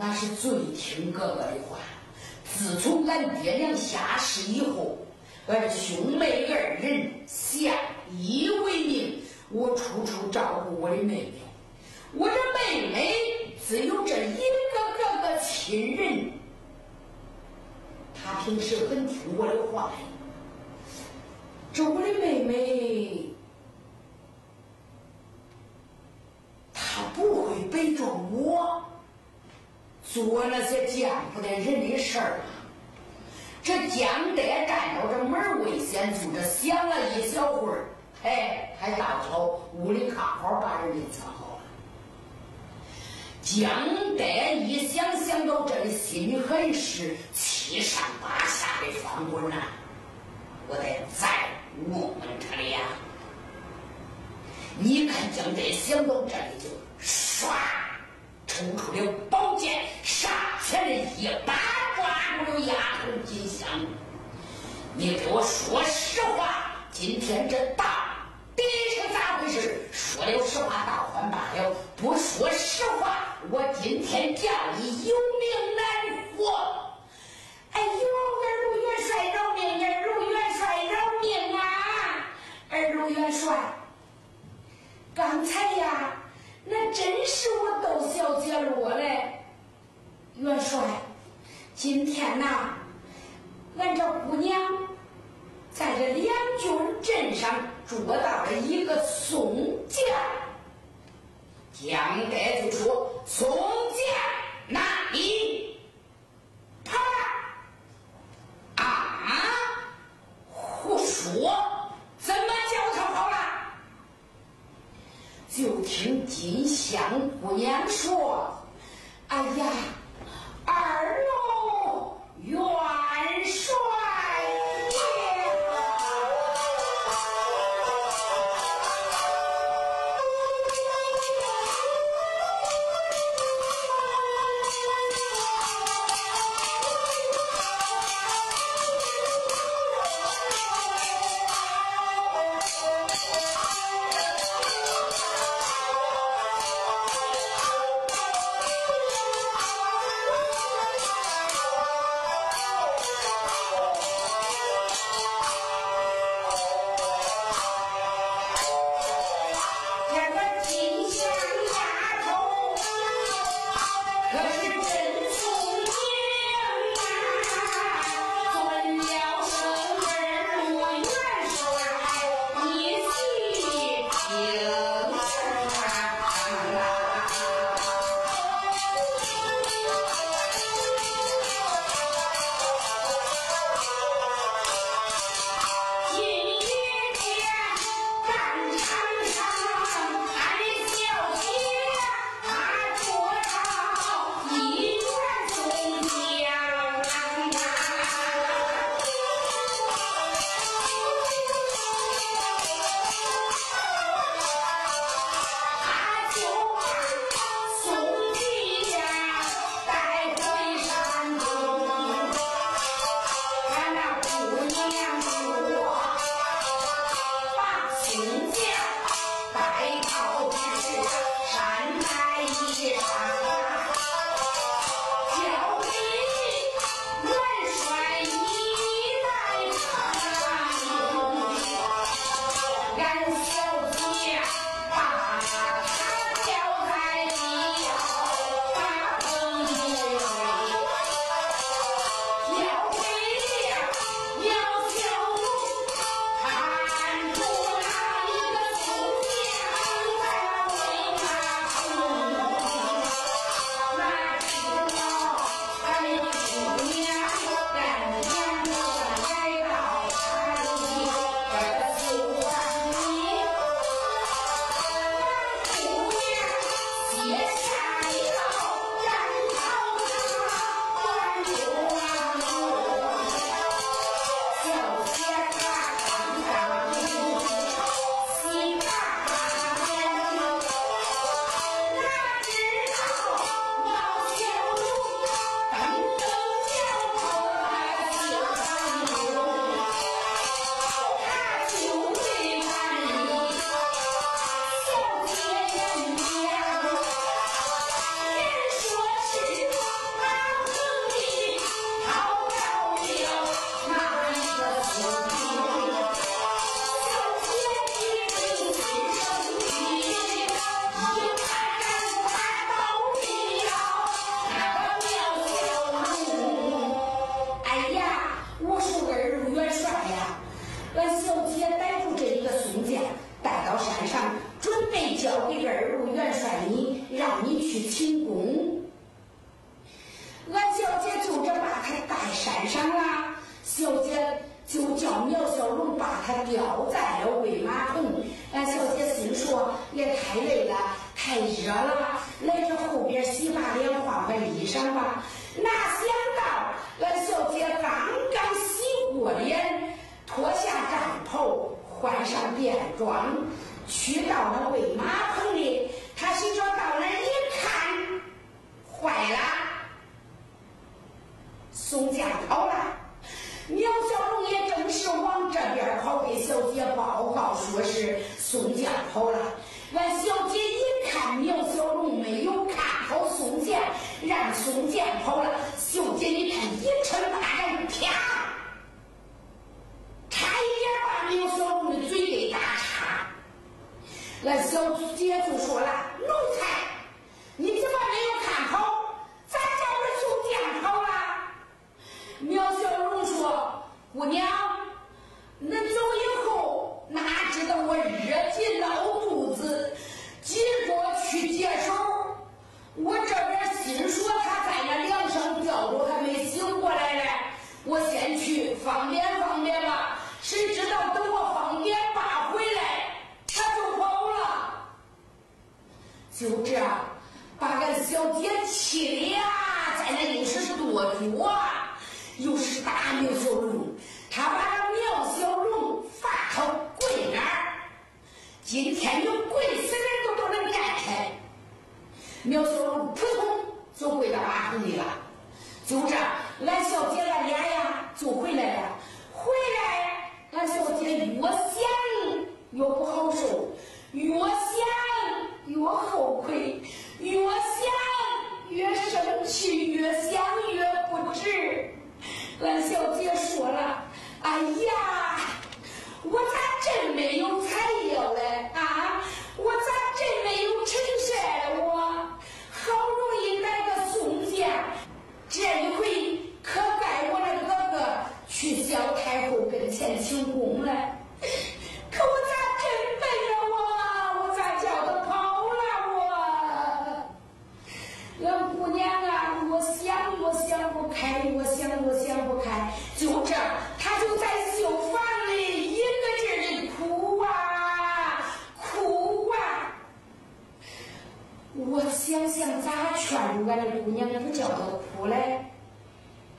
那是最听哥哥的话。自从俺爹娘下世以后，俺兄妹二人相依为命，我处处照顾我的妹妹。我这妹妹只有这一个哥哥亲人。他平时很听我的话，这我的妹妹，她不会背着我做那些见不得人的事儿。这江德站到这门卫先住着，想了一小会儿，哎，还到朝屋里刚好把人给藏好了。江德一想想到这里，心里很是。七上八下的翻滚呐！我得再问问他俩。你看江德想到这里就唰抽出了宝，上前的一把抓住了丫头金香。你给我说实话，今天这大底是咋回事？说了实话，倒还罢了；不说实话，我今天叫你有命难活。哎呦，二路元帅饶命！二路元帅饶命啊！二路元帅，刚才呀，那真是我窦小姐落嘞。元帅，今天呐，俺这姑娘在这两军阵上捉到了一个宋将。蒋代就说：“宋将哪里跑了？’啊，胡？”说怎么叫他好了？就听金香姑娘说：“哎呀，二路元太热了，来这后边洗把脸，换换衣裳吧。哪想到俺小姐刚刚洗过脸，脱下战袍，换上便装，去到了喂马棚里。他心说到那一看，坏了，宋家跑了。苗小龙也正是往这边跑，给小姐报告说是宋家跑了。俺小姐一看苗小龙没有看好宋健，让宋健跑了。小姐一看一撑大玉啪，差一点把苗小龙的嘴给打岔。俺小姐就说了：“奴才，你怎么没有看好？咋叫我宋健跑了？”苗小龙说：“姑娘，恁走以后哪知道我热急闹肚子，急着去解手。我这边心说他在那梁上吊着，还没醒过来嘞。我先去方便方便吧。谁知道等我方便爸回来，他就跑了。就这，把俺小姐气的呀，在那又是跺脚啊。”又是大苗小龙，他把这苗小龙罚他跪那儿。今天就跪死人都不能站开。苗小龙扑通就跪到马桶里了。就这，俺小姐的脸呀就回来了。回来，俺小姐越想越不好受，越想越后悔，越想越生气，越想越不值。俺小姐说了：“哎呀，我咋真没有材料嘞？啊，我咋真没有陈晒我好容易来个宋健，这一回可该我那哥哥去萧太后跟前请功了。可我咋真笨呀我？我咋叫他跑了我？俺姑娘啊，越想越想不开，越想越想不开。就这，她就在绣房里一个劲的哭啊哭啊！我想想咋劝住俺这姑娘不叫她哭嘞？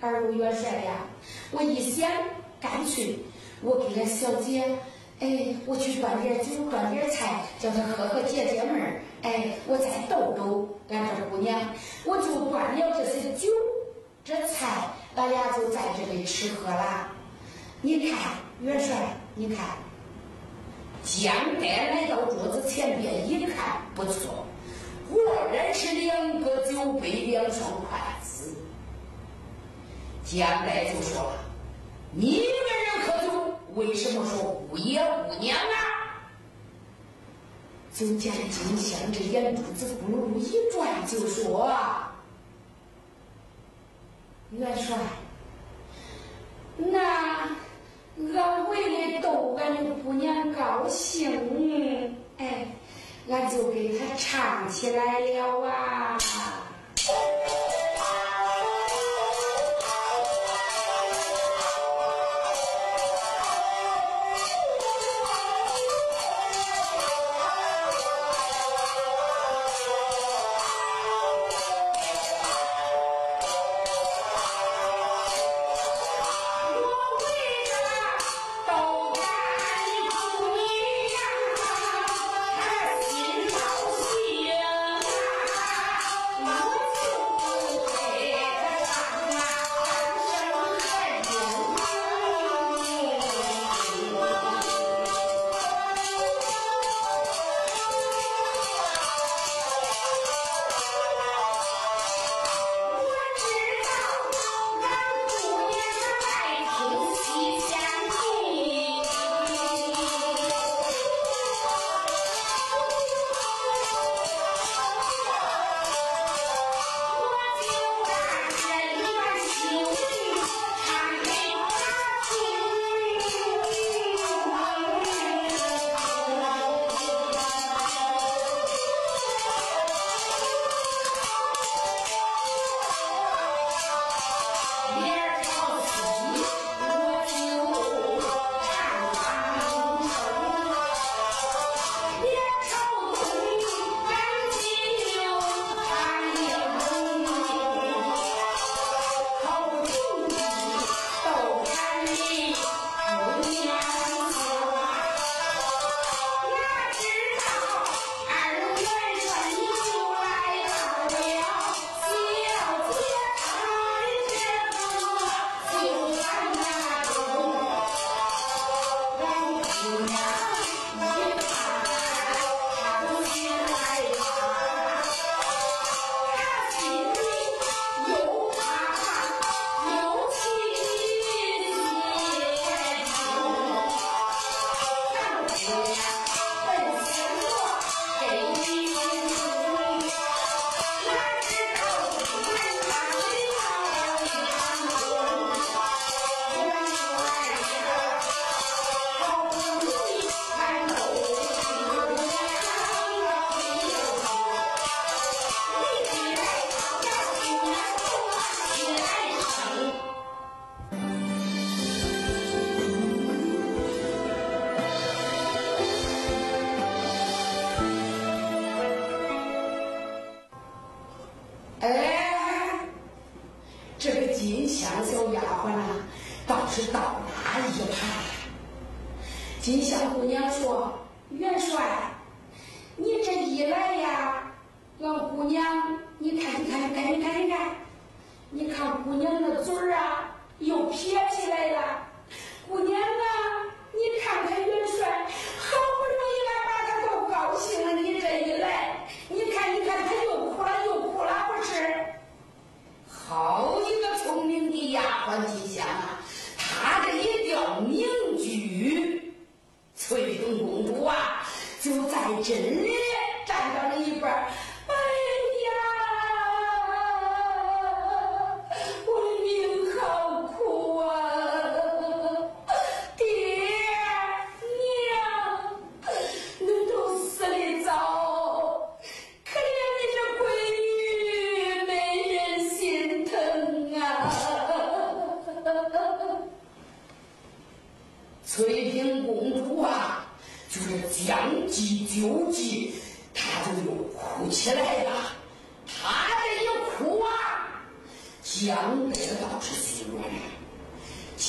二路元帅呀，我一想，干脆我给俺小姐，哎，我去端点酒，端点菜，叫她喝喝解解闷儿。哎，我再逗逗俺这姑娘，我就端了这些酒，这菜，就在这里吃喝了。你看，元帅，你看，江代来到桌子前边一看，不错，果然是两个酒杯，两双筷子。江代就说了：“你们人喝酒，为什么说姑爷姑娘啊？”就见金香这眼珠子咕噜噜一转，就说：“元帅，那俺为了逗俺的姑娘高兴，哎，俺就给她唱起来了啊。”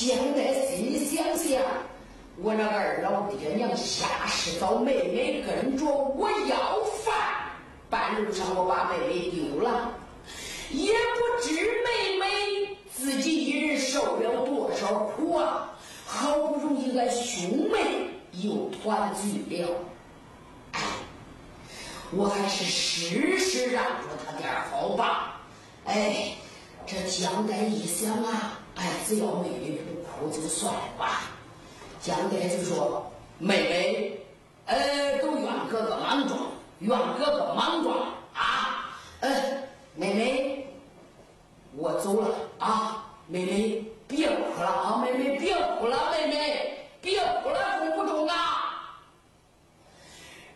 现在心里想想，我那二老爹娘下世找妹妹跟着我要饭，半路上我把妹妹丢了，也不知妹妹自己一人受了多少苦啊！好不容易俺兄妹又团聚了，哎，我还是试试让着他点好吧。哎，这蒋代一想啊，哎，只要妹妹不哭就算了吧。蒋代就说：“妹妹，呃，都怨哥哥莽撞，怨哥哥莽撞啊！呃，妹妹，我走了啊，妹妹。”别哭了啊，妹妹！别哭了，妹妹！别哭了，中不中啊？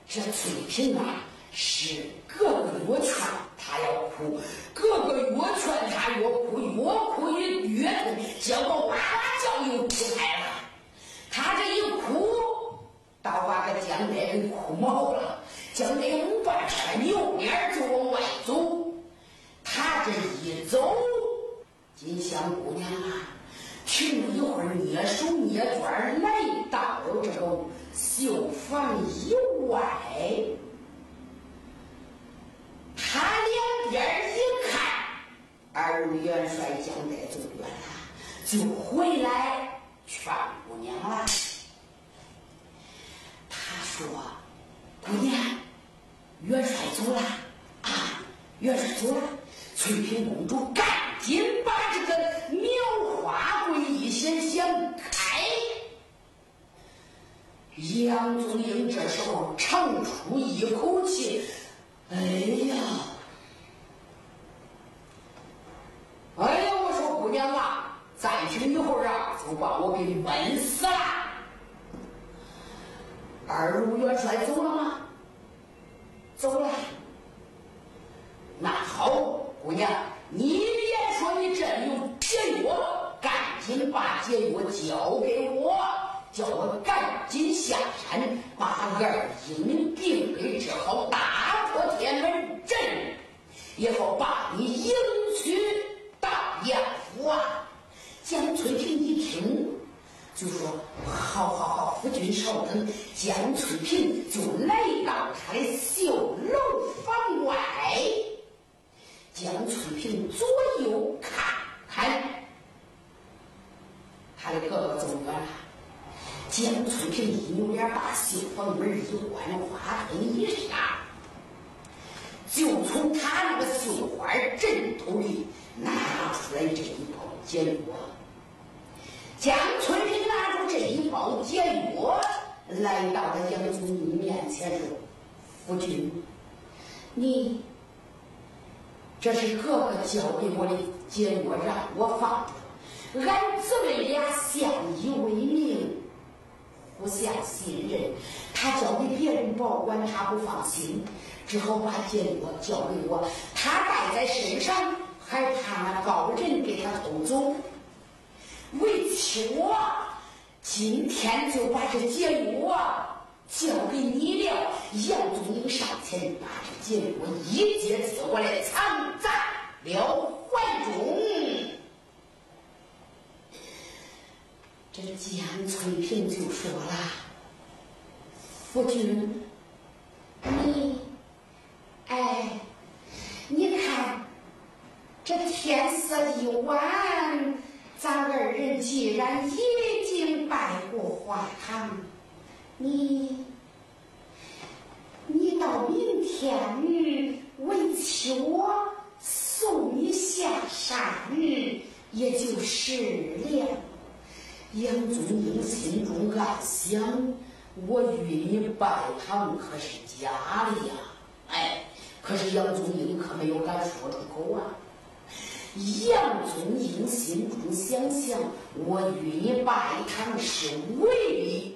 这翠萍啊，是哥哥越劝她要哭，哥哥越劝她越，哭结果哇哇叫又不开了。她这一哭，倒把个江代给哭毛了。江代没办法，扭脸就往外走。他这一走，金香姑娘啊。停了一会儿，蹑手蹑脚来到了这个绣房以外。他两边一看，二元帅将带走远了，就回来劝姑娘了。他说：“姑娘，元帅走了啊，元帅走了。”翠屏公主赶紧把这个苗花柜一掀掀开，杨宗英这时候长出一口气：“哎呀，哎呀！我说姑娘啊，暂停一都，把我给闷死了。”二路元帅走了吗？走了。那好。姑娘，你别说你真有解药，赶紧把解药交给我，叫我赶紧下山把二英明病给治好，打破天门阵，也好把你迎娶到杨府啊！江翠萍一听，就说：“好好好，夫君稍等。”江翠萍就来到他的绣楼房外。江翠萍左右看看，他的哥哥走远了。江翠萍一扭脸，把绣房门一关，花灯一闪，就从他那个绣花枕头里拿出来这一包解药。江翠萍拿出这一包解药，来到了杨宗义面前说：“夫君，你。”这是哥哥交给我的解药，让我放。俺姊妹俩相依为命，互相信任。他交给别人保管，他不放心，只好把解药交给我。他带在身上，还怕那高人给他偷走。为妻，我今天就把这解药啊交给你了。杨宗英上前把这解药一接接过来，藏在了怀中。这江翠萍就说了：“夫君。”晚，咱二人既然已经拜过花堂，你，你到明天为妻我送你下山，也就是了。杨宗英心中暗想：我与你拜堂可是假的呀！哎，可是杨宗英可没有敢说出口啊。杨宗英心中想想：我与你拜堂是为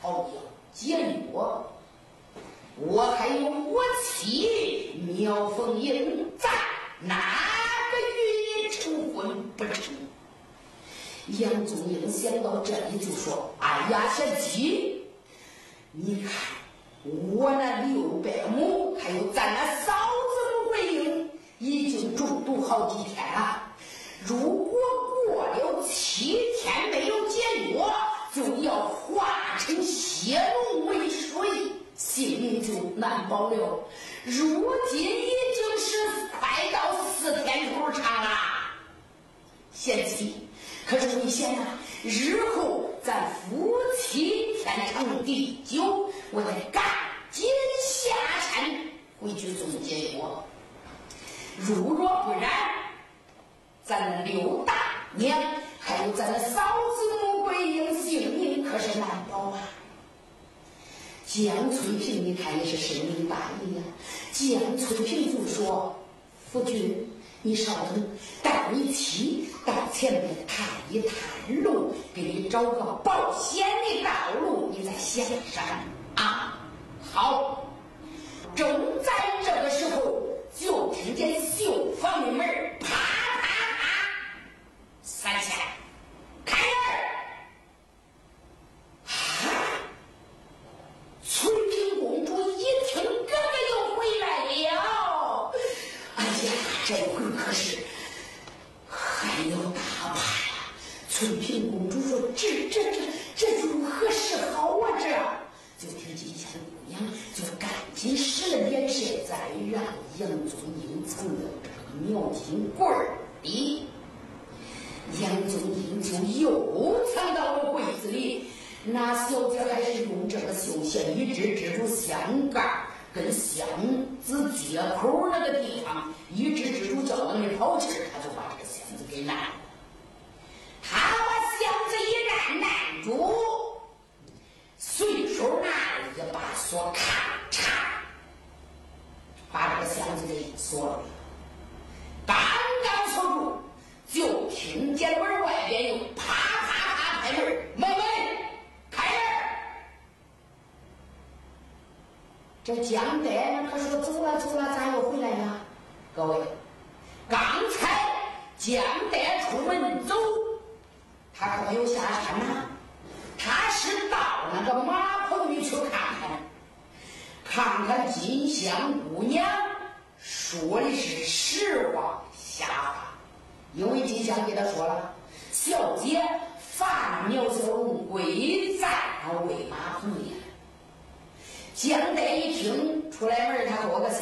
讨要解约，我还有我妻苗凤英在，哪个与你成婚不成？杨宗英想到这里就说：“哎呀，贤妻，你看我那六百亩，还有咱那嫂，已经中毒好几天了。如果过了七天没有解药，就要化成血浓为水，性命就难保了。如今已经是快到四天头长了，贤妻。”可是你想啊，日后咱夫妻天长地久，我得赶紧下山回去送解药。如若不然，咱刘大娘还有咱嫂子穆桂英性命可是难保啊！江翠萍，你看也是深明大义呀。江翠萍就说：“夫君。”你稍等，带你妻到前面探一探路，给你找个保险的道路，你再下山啊！好，正在这个时候，就听见绣房的门啪啪啪三下，开门。啊！翠屏公主一听，哥哥又回来了。哎呀，这回。可是还要打牌呀！翠屏公主说：“这、这、这、这如何是好啊？”这就听金仙姑娘就赶紧使了眼神，再让杨宗英藏到这个苗金柜儿里。杨宗英就又藏到了柜子里。那小姐还是用这个绣线一直支住香盖儿。跟箱子接口那个地方，一直支住，叫他没跑气儿，他就把这个箱子给拦。他把箱子一按，按住，随手拿了一把锁，咔嚓，把这个箱子给锁了。刚刚锁住，就听见门外边又啪啪啪开门，门门。这江德，他说走了走了，咋又回来了？各位，刚才江代出门走，他可没有下山呐，他是到那个马棚里去看看，看看金香姑娘说的是实话瞎话，因为金香给他说了，小姐范苗小龙贵在喂马棚里。江代一听出来门，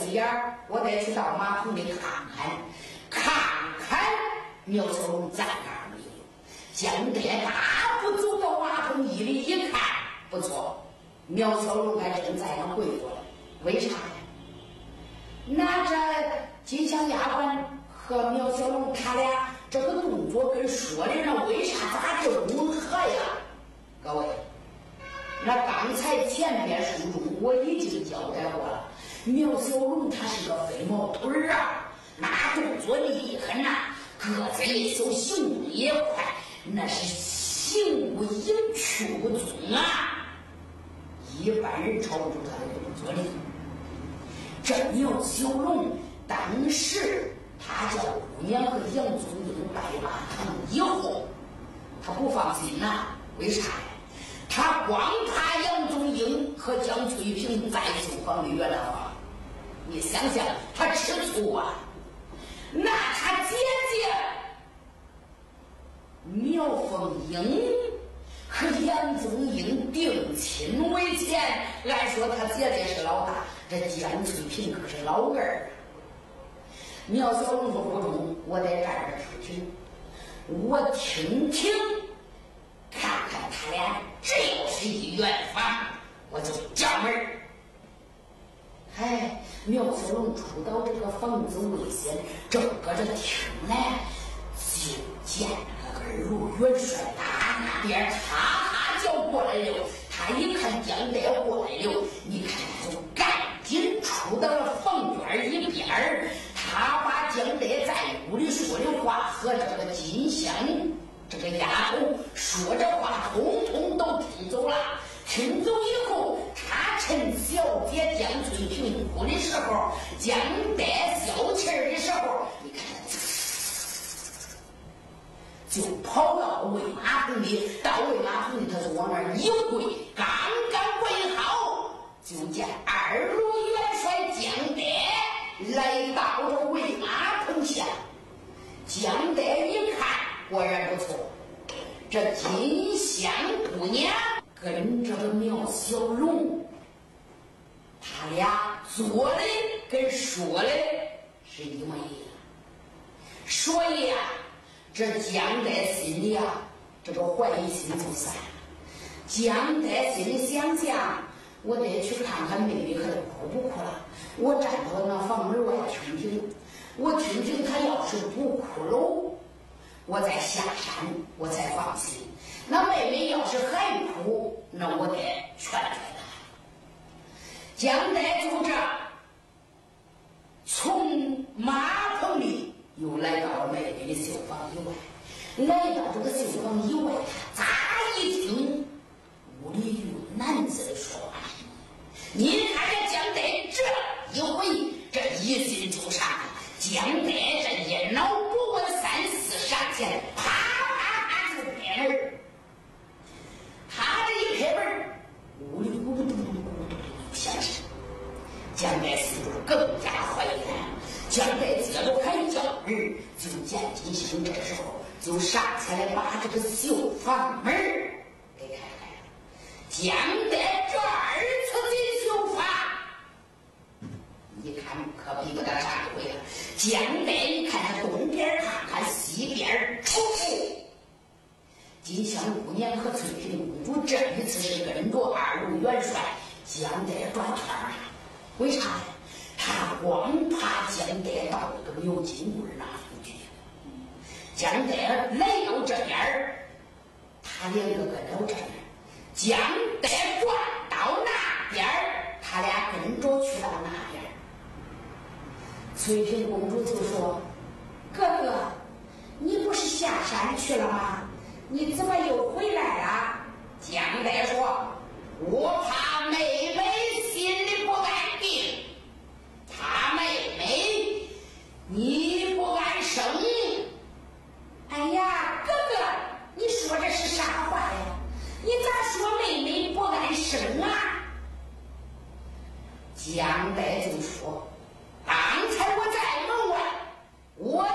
他多个心眼儿，我得去到马棚里看看，看看苗小龙在哪儿没有。江代大步走到马棚一里一看，不错，苗小龙还正在那跪着了。为啥呀？那这金香丫鬟和苗小龙他俩这个动作跟说的那为啥咋这么吻合呀？各位。那刚才前边书中我已经交代过了，苗小龙他是个飞毛腿儿啊，那动作厉害呐，个子也小，行动也快，那是行不影去不踪啊，一般人抄不住他的动作的。这苗小龙当时他叫姑娘和杨宗英拜把堂以后，他不放心呐，为啥呀？他光怕杨宗英和江翠萍在绣房里圆了房，你想想，他吃醋啊！那他姐姐苗凤英和杨宗英定亲为前。按说他姐姐是老大，这江翠萍可是老二。苗小龙说不中，我在这儿出去，我听听，看看他俩，这要是一圆房，我就叫门儿。哎，苗小龙出到这个房子危险，正搁这听呢，就见那个二路元帅打那边哈哈叫过来了。他一看江德过来了，你看他就赶紧出到了房间一边儿。他把江德在屋里说的话和这个金香这个丫头说这话，通通都听走了。听走以，小姐江翠萍哭的时候，江德消气儿的时候，你看，就跑到喂马棚里。到喂马棚里，他就往那儿一跪，刚刚跪好，就见二路元帅江德来到了喂马棚下。江德一看，果然不错，这金香姑娘。跟这苗小龙，他俩做的跟说的是一模一样，所以呀，这江德心里啊，这个怀疑心就散了。江德心里想想，我得去看看妹妹，可哭不哭了？我站到那房门外听听，我听听她要是不哭了，我再下山，我才放心。那妹妹要是还哭，那我得劝劝她。江德就这从马棚里又来到了妹妹的绣房以外，来到这个绣房以外，咋一听屋里有男子的说话声？你看这江德这一回，这一心就上。江代这一脑不问三四上前，啪啪啪就开门。他这一开门，屋里咕嘟嘟嘟嘟嘟嘟响声。江代心中更加怀疑了。江代接着还叫儿，就见金星这时候就上前来把这个绣房门给开开了。江代这二次进绣房，你看可比不得上一回了。江代一看，他东边看看，西边瞅瞅。金香姑娘和翠屏公主这一次是跟着二路元帅江代转圈了，为啥呢？他光怕江代到这个牛金贵那附近，江代来到这边儿，他两个跟到这边江代转到那边儿，他俩跟着去到那边翠屏公主就说：“哥哥，你不是下山去了吗？”你怎么又回来了？江德说：“我怕妹妹心里不安定，怕妹妹你不安生。”哎呀，哥哥，你说这是啥话呀？你咋说妹妹不安生啊？江代就说：“刚才我在门外，我。”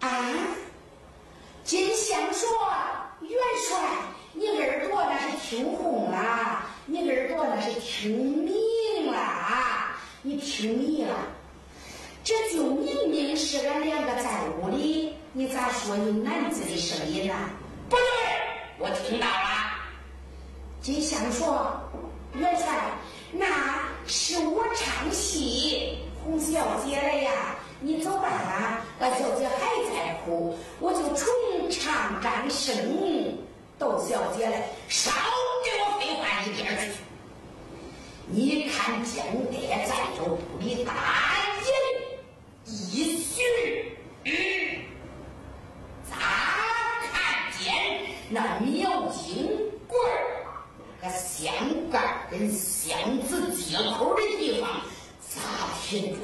啊！金香说：“元帅，你耳朵那是听红了，你耳朵那是听明了，你听迷了。这就明明是俺两个在屋里，你咋说有男子的声音呢？不对，我听到了。”金香说：“元帅，那是我唱戏哄小姐了呀。”你走吧啊！俺小姐还在哭，我就重唱张声逗小姐来。少给我废话一边去！你看江代在这屋里大言一许，咋看见那苗金贵儿那个香盖跟箱子接口的地方咋停